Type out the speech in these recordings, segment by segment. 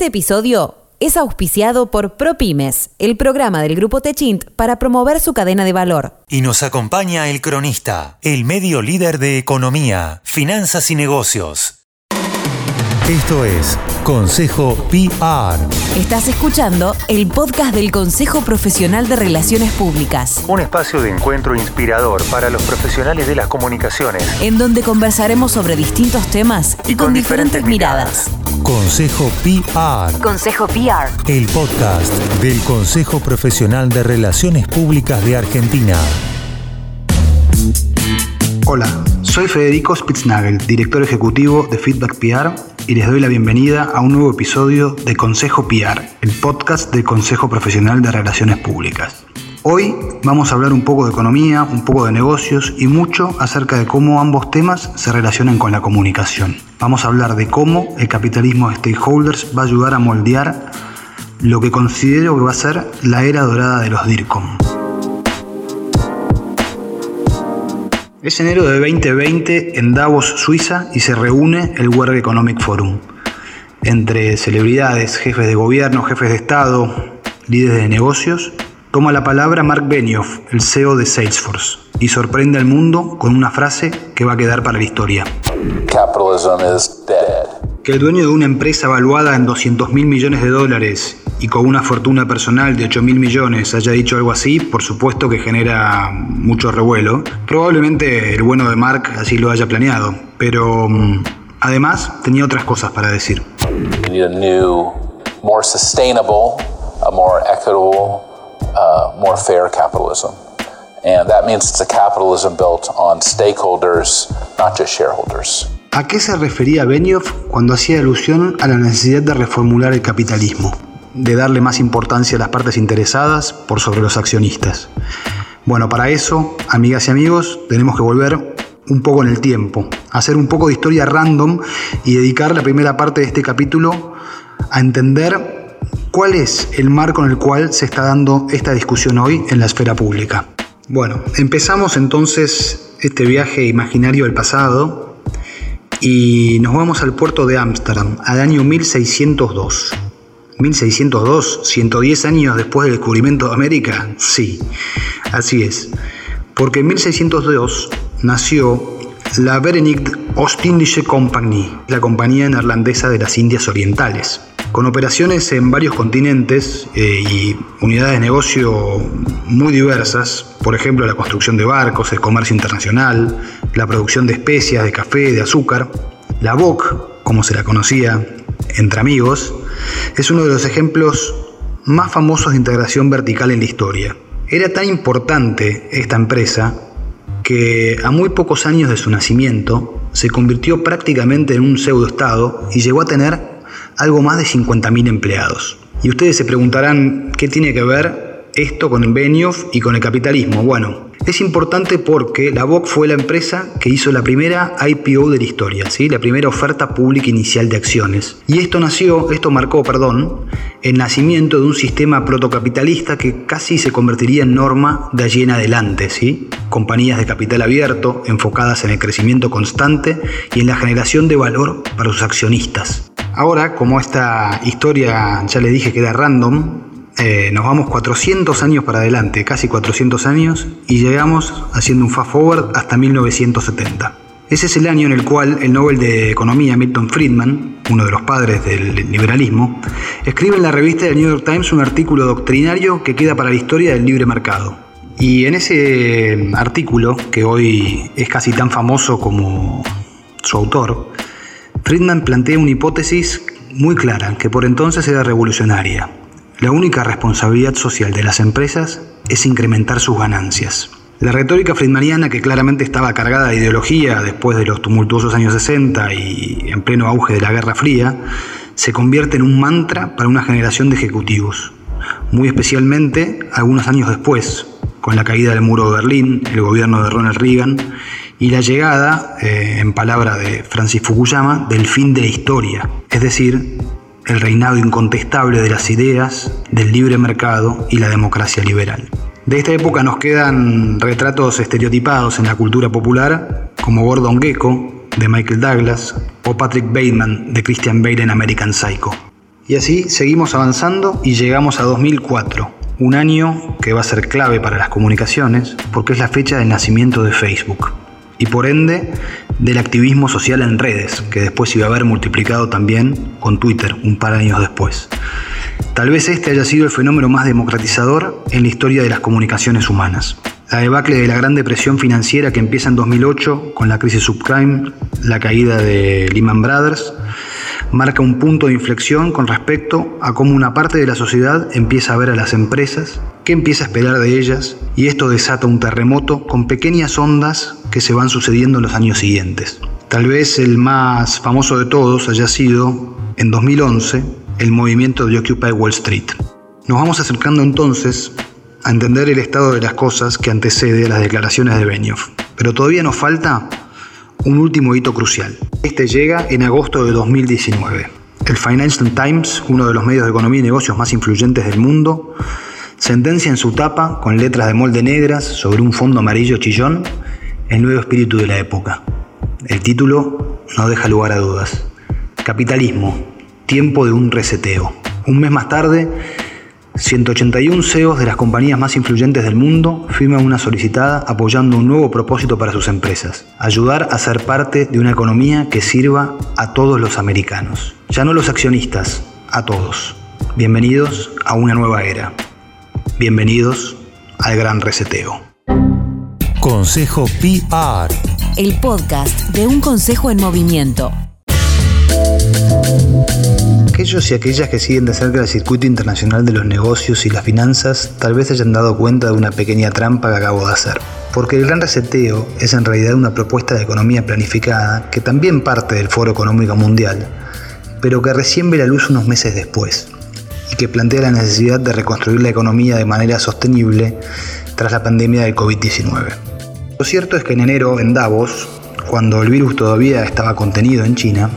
Este episodio es auspiciado por ProPymes, el programa del Grupo Techint para promover su cadena de valor. Y nos acompaña el cronista, el medio líder de economía, finanzas y negocios. Esto es Consejo PR. Estás escuchando el podcast del Consejo Profesional de Relaciones Públicas, Un espacio de encuentro inspirador para los profesionales de las comunicaciones. en donde conversaremos sobre distintos temas y, con, diferentes, miradas. Consejo PR. Consejo PR. El podcast del Consejo Profesional de Relaciones Públicas de Argentina. Hola, soy Federico Spitznagel, director ejecutivo de Feedback PR, y les doy la bienvenida a un nuevo episodio de Consejo PR, el podcast del Consejo Profesional de Relaciones Públicas. Hoy vamos a hablar un poco de economía, un poco de negocios y mucho acerca de cómo ambos temas se relacionan con la comunicación. Vamos a hablar de cómo el capitalismo de stakeholders va a ayudar a moldear lo que considero que va a ser la era dorada de los DIRCOM. Es enero de 2020 en Davos, Suiza, y se reúne el World Economic Forum. Entre celebridades, jefes de gobierno, jefes de Estado, líderes de negocios, toma la palabra Mark Benioff, el CEO de Salesforce, y sorprende al mundo con una frase que va a quedar para la historia. Capitalism is dead. Que el dueño de una empresa valuada en 200 mil millones de dólares y con una fortuna personal de 8 mil millones haya dicho algo así, por supuesto que genera mucho revuelo. Probablemente el bueno de Mark así lo haya planeado, pero mm, además tenía otras cosas para decir. We need a new, more sustainable, a more equitable, uh, more fair capitalism. And that means it's a capitalism built on stakeholders, not just shareholders. ¿A qué se refería Benioff cuando hacía alusión a la necesidad de reformular el capitalismo? De darle más importancia a las partes interesadas por sobre los accionistas. Bueno, para eso, amigas y amigos, tenemos que volver un poco en el tiempo, hacer un poco de historia random y dedicar la primera parte de este capítulo a entender cuál es el marco en el cual se está dando esta discusión hoy en la esfera pública. Bueno, empezamos entonces este viaje imaginario al pasado y nos vamos al puerto de Ámsterdam, al año 1602. 1602, 110 años después del descubrimiento de América. Sí, así es. Porque en 1602 nació la Verenigd Ostindische Compagnie, la compañía neerlandesa de las Indias Orientales. Con operaciones en varios continentes eh, y unidades de negocio muy diversas, por ejemplo la construcción de barcos, el comercio internacional, la producción de especias, de café, de azúcar, la BOC, como se la conocía entre amigos, es uno de los ejemplos más famosos de integración vertical en la historia. Era tan importante esta empresa que a muy pocos años de su nacimiento se convirtió prácticamente en un pseudoestado y llegó a tener algo más de 50.000 empleados. Y ustedes se preguntarán qué tiene que ver esto con Benioff y con el capitalismo. Bueno, es importante porque la BOC fue la empresa que hizo la primera IPO de la historia, ¿sí? la primera oferta pública inicial de acciones. Y esto nació, esto marcó, perdón, el nacimiento de un sistema protocapitalista que casi se convertiría en norma de allí en adelante. ¿sí? Compañías de capital abierto, enfocadas en el crecimiento constante y en la generación de valor para sus accionistas. Ahora, como esta historia ya les dije que era random, eh, nos vamos 400 años para adelante, casi 400 años, y llegamos haciendo un fast forward hasta 1970. Ese es el año en el cual el Nobel de Economía Milton Friedman, uno de los padres del liberalismo, escribe en la revista del New York Times un artículo doctrinario que queda para la historia del libre mercado. Y en ese artículo, que hoy es casi tan famoso como su autor, Friedman plantea una hipótesis muy clara, que por entonces era revolucionaria. La única responsabilidad social de las empresas es incrementar sus ganancias. La retórica friedmaniana, que claramente estaba cargada de ideología después de los tumultuosos años 60 y en pleno auge de la Guerra Fría, se convierte en un mantra para una generación de ejecutivos, muy especialmente algunos años después, con la caída del muro de Berlín, el gobierno de Ronald Reagan y la llegada, eh, en palabra de Francis Fukuyama, del fin de la historia, es decir, el reinado incontestable de las ideas, del libre mercado y la democracia liberal. De esta época nos quedan retratos estereotipados en la cultura popular, como Gordon Gekko, de Michael Douglas, o Patrick Bateman, de Christian Bale en American Psycho. Y así seguimos avanzando y llegamos a 2004, un año que va a ser clave para las comunicaciones porque es la fecha del nacimiento de Facebook y por ende del activismo social en redes, que después iba a haber multiplicado también con Twitter un par de años después. Tal vez este haya sido el fenómeno más democratizador en la historia de las comunicaciones humanas. La debacle de la gran depresión financiera que empieza en 2008 con la crisis subprime, la caída de Lehman Brothers, marca un punto de inflexión con respecto a cómo una parte de la sociedad empieza a ver a las empresas, empieza a esperar de ellas, y esto desata un terremoto con pequeñas ondas que se van sucediendo en los años siguientes. Tal vez el más famoso de todos haya sido, en 2011, el movimiento de Occupy Wall Street. Nos vamos acercando entonces a entender el estado de las cosas que antecede a las declaraciones de Benioff. Pero todavía nos falta un último hito crucial. Este llega en agosto de 2019. El Financial Times, uno de los medios de economía y negocios más influyentes del mundo, sentencia en su tapa, con letras de molde negras sobre un fondo amarillo chillón, el nuevo espíritu de la época. El título no deja lugar a dudas. Capitalismo, tiempo de un reseteo. Un mes más tarde, 181 CEOs de las compañías más influyentes del mundo firman una solicitada apoyando un nuevo propósito para sus empresas, ayudar a ser parte de una economía que sirva a todos los americanos, ya no los accionistas, a todos. Bienvenidos a una nueva era. Bienvenidos al gran reseteo. Consejo PR. El podcast de un consejo en movimiento Aquellos y aquellas que siguen de cerca el circuito internacional de los negocios y las finanzas tal vez hayan dado cuenta de una pequeña trampa que acabo de hacer. Porque el gran reseteo es en realidad una propuesta de economía planificada que también parte del Foro Económico Mundial, pero que recién ve la luz unos meses después que plantea la necesidad de reconstruir la economía de manera sostenible tras la pandemia del COVID-19. Lo cierto es que en enero en Davos, cuando el virus todavía estaba contenido en China,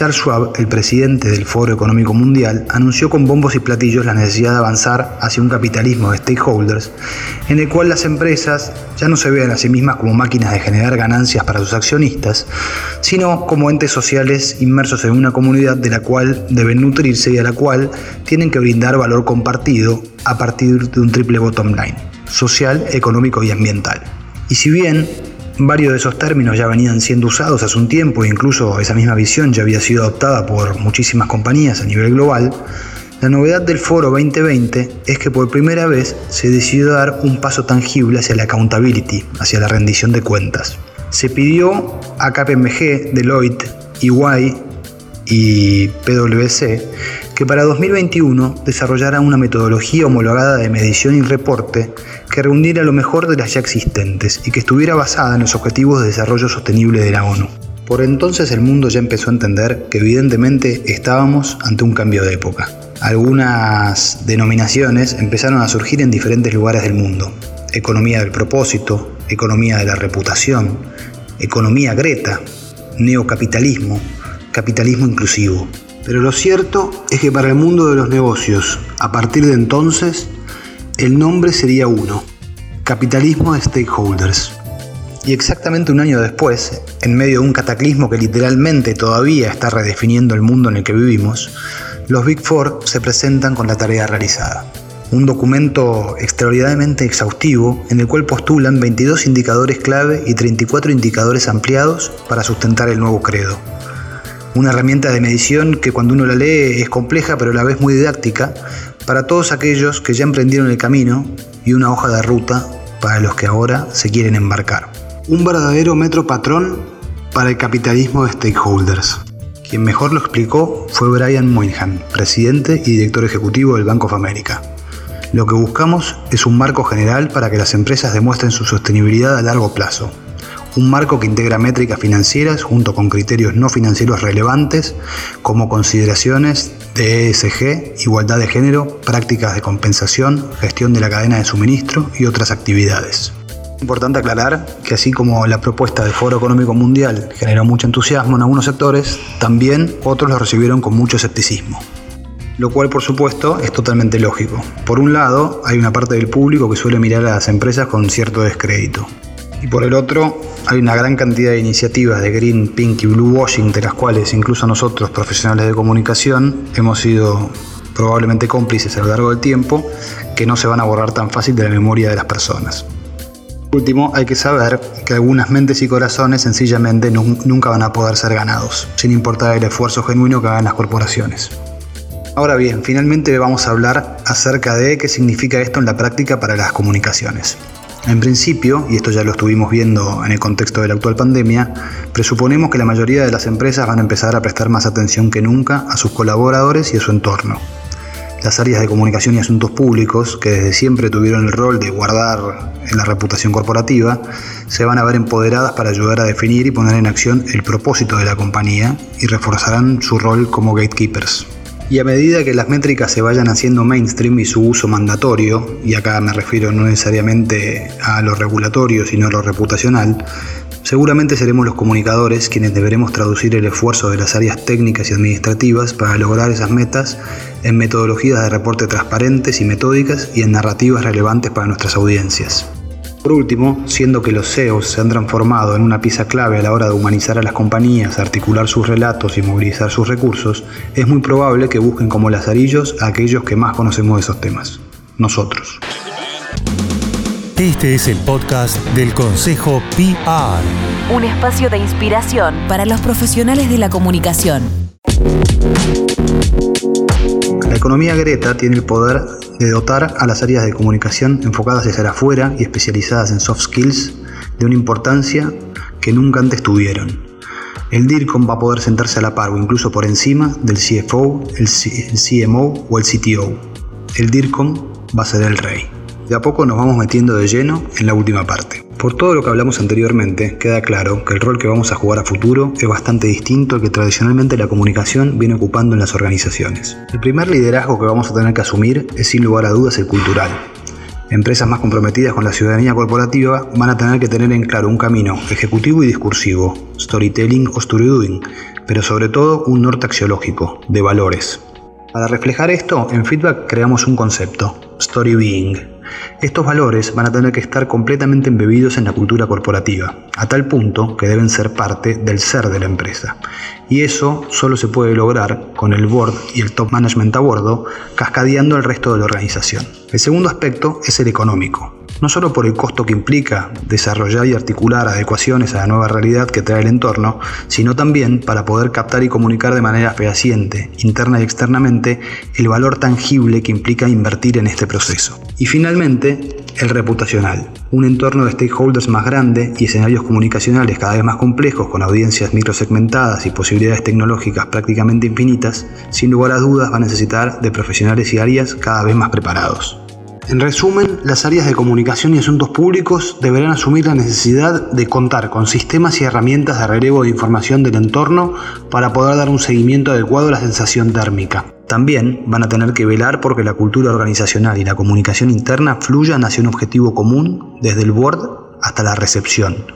Charles Schwab, el presidente del Foro Económico Mundial, anunció con bombos y platillos la necesidad de avanzar hacia un capitalismo de stakeholders, en el cual las empresas ya no se vean a sí mismas como máquinas de generar ganancias para sus accionistas, sino como entes sociales inmersos en una comunidad de la cual deben nutrirse y a la cual tienen que brindar valor compartido a partir de un triple bottom line, social, económico y ambiental. Y si bien Varios de esos términos ya venían siendo usados hace un tiempo e incluso esa misma visión ya había sido adoptada por muchísimas compañías a nivel global. La novedad del Foro 2020 es que por primera vez se decidió dar un paso tangible hacia la accountability, hacia la rendición de cuentas. Se pidió a KPMG, Deloitte, EY y PwC que para 2021 desarrollara una metodología homologada de medición y reporte que reuniera lo mejor de las ya existentes y que estuviera basada en los objetivos de desarrollo sostenible de la ONU. Por entonces el mundo ya empezó a entender que evidentemente estábamos ante un cambio de época. Algunas denominaciones empezaron a surgir en diferentes lugares del mundo. Economía del propósito, economía de la reputación, economía Greta, neocapitalismo, capitalismo inclusivo. Pero lo cierto es que para el mundo de los negocios, a partir de entonces, el nombre sería uno, capitalismo de stakeholders. Y exactamente un año después, en medio de un cataclismo que literalmente todavía está redefiniendo el mundo en el que vivimos, los Big Four se presentan con la tarea realizada. Un documento extraordinariamente exhaustivo en el cual postulan 22 indicadores clave y 34 indicadores ampliados para sustentar el nuevo credo. Una herramienta de medición que cuando uno la lee es compleja pero a la vez muy didáctica para todos aquellos que ya emprendieron el camino y una hoja de ruta para los que ahora se quieren embarcar. Un verdadero metro patrón para el capitalismo de stakeholders. Quien mejor lo explicó fue Brian Moynihan, presidente y director ejecutivo del Bank of America. Lo que buscamos es un marco general para que las empresas demuestren su sostenibilidad a largo plazo, un marco que integra métricas financieras junto con criterios no financieros relevantes como consideraciones de ESG, igualdad de género, prácticas de compensación, gestión de la cadena de suministro y otras actividades. Importante aclarar que así como la propuesta del Foro Económico Mundial generó mucho entusiasmo en algunos sectores, también otros lo recibieron con mucho escepticismo. Lo cual por supuesto es totalmente lógico. Por un lado, hay una parte del público que suele mirar a las empresas con cierto descrédito. Y por el otro, hay una gran cantidad de iniciativas de green, pink y blue washing, de las cuales incluso nosotros, profesionales de comunicación, hemos sido probablemente cómplices a lo largo del tiempo, que no se van a borrar tan fácil de la memoria de las personas. Por último, hay que saber que algunas mentes y corazones sencillamente nunca van a poder ser ganados, sin importar el esfuerzo genuino que hagan las corporaciones. Ahora bien, finalmente vamos a hablar acerca de qué significa esto en la práctica para las comunicaciones. En principio, y esto ya lo estuvimos viendo en el contexto de la actual pandemia, presuponemos que la mayoría de las empresas van a empezar a prestar más atención que nunca a sus colaboradores y a su entorno. Las áreas de comunicación y asuntos públicos, que desde siempre tuvieron el rol de guardar la reputación corporativa, se van a ver empoderadas para ayudar a definir y poner en acción el propósito de la compañía y reforzarán su rol como gatekeepers. Y a medida que las métricas se vayan haciendo mainstream y su uso mandatorio, y acá me refiero no necesariamente a lo regulatorio, sino a lo reputacional, seguramente seremos los comunicadores quienes deberemos traducir el esfuerzo de las áreas técnicas y administrativas para lograr esas metas en metodologías de reporte transparentes y metódicas y en narrativas relevantes para nuestras audiencias. Por último, siendo que los CEOs se han transformado en una pieza clave a la hora de humanizar a las compañías, articular sus relatos y movilizar sus recursos, es muy probable que busquen como lazarillos a aquellos que más conocemos de esos temas, nosotros. Este es el podcast del Consejo PR, un espacio de inspiración para los profesionales de la comunicación. La economía Greta tiene el poder de dotar a las áreas de comunicación enfocadas hacia afuera y especializadas en soft skills de una importancia que nunca antes tuvieron. El DIRCOM va a poder sentarse a la par o incluso por encima del CFO, el, CMO o el CTO. El DIRCOM va a ser el rey. De a poco nos vamos metiendo de lleno en la última parte. Por todo lo que hablamos anteriormente, queda claro que el rol que vamos a jugar a futuro es bastante distinto al que tradicionalmente la comunicación viene ocupando en las organizaciones. El primer liderazgo que vamos a tener que asumir es sin lugar a dudas el cultural. Empresas más comprometidas con la ciudadanía corporativa van a tener que tener en claro un camino ejecutivo y discursivo, storytelling o storydoing, pero sobre todo un norte axiológico, de valores. Para reflejar esto, en Feedback creamos un concepto, Story Being, estos valores van a tener que estar completamente embebidos en la cultura corporativa, a tal punto que deben ser parte del ser de la empresa. Y eso solo se puede lograr con el board y el top management a bordo, cascadeando al resto de la organización. El segundo aspecto es el económico no solo por el costo que implica desarrollar y articular adecuaciones a la nueva realidad que trae el entorno, sino también para poder captar y comunicar de manera fehaciente, interna y externamente, el valor tangible que implica invertir en este proceso. Y finalmente, el reputacional, un entorno de stakeholders más grande y escenarios comunicacionales cada vez más complejos con audiencias microsegmentadas y posibilidades tecnológicas prácticamente infinitas, sin lugar a dudas va a necesitar de profesionales y áreas cada vez más preparados. En resumen, las áreas de comunicación y asuntos públicos deberán asumir la necesidad de contar con sistemas y herramientas de relevo de información del entorno para poder dar un seguimiento adecuado a la sensación térmica. También van a tener que velar porque la cultura organizacional y la comunicación interna fluyan hacia un objetivo común desde el board hasta la recepción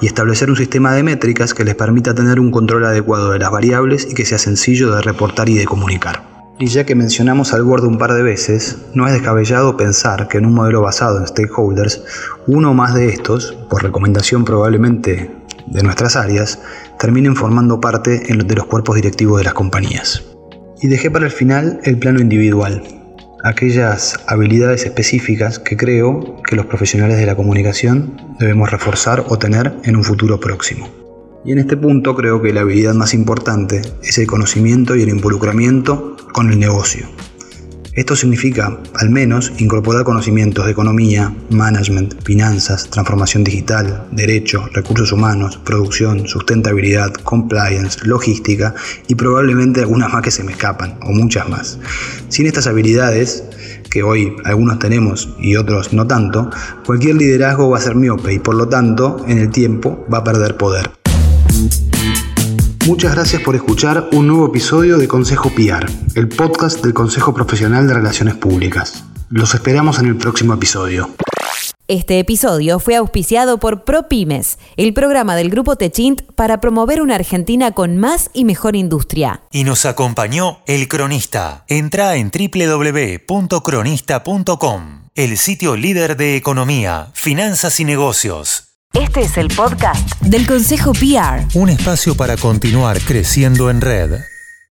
y establecer un sistema de métricas que les permita tener un control adecuado de las variables y que sea sencillo de reportar y de comunicar. Y ya que mencionamos al board un par de veces, no es descabellado pensar que en un modelo basado en stakeholders, uno o más de estos, por recomendación probablemente de nuestras áreas, terminen formando parte de los cuerpos directivos de las compañías. Y dejé para el final el plano individual, aquellas habilidades específicas que creo que los profesionales de la comunicación debemos reforzar o tener en un futuro próximo. Y en este punto creo que la habilidad más importante es el conocimiento y el involucramiento con el negocio. Esto significa, al menos, incorporar conocimientos de economía, management, finanzas, transformación digital, derecho, recursos humanos, producción, sustentabilidad, compliance, logística y probablemente algunas más que se me escapan, o muchas más. Sin estas habilidades, que hoy algunos tenemos y otros no tanto, cualquier liderazgo va a ser miope y por lo tanto, en el tiempo, va a perder poder. Muchas gracias por escuchar un nuevo episodio de Consejo PR, el podcast del Consejo Profesional de Relaciones Públicas. Los esperamos en el próximo episodio. Este episodio fue auspiciado por ProPymes, el programa del Grupo Techint para promover una Argentina con más y mejor industria. Y nos acompañó El Cronista. Entra en www.cronista.com, el sitio líder de economía, finanzas y negocios. Este es el podcast del Consejo PR. Un espacio para continuar creciendo en red.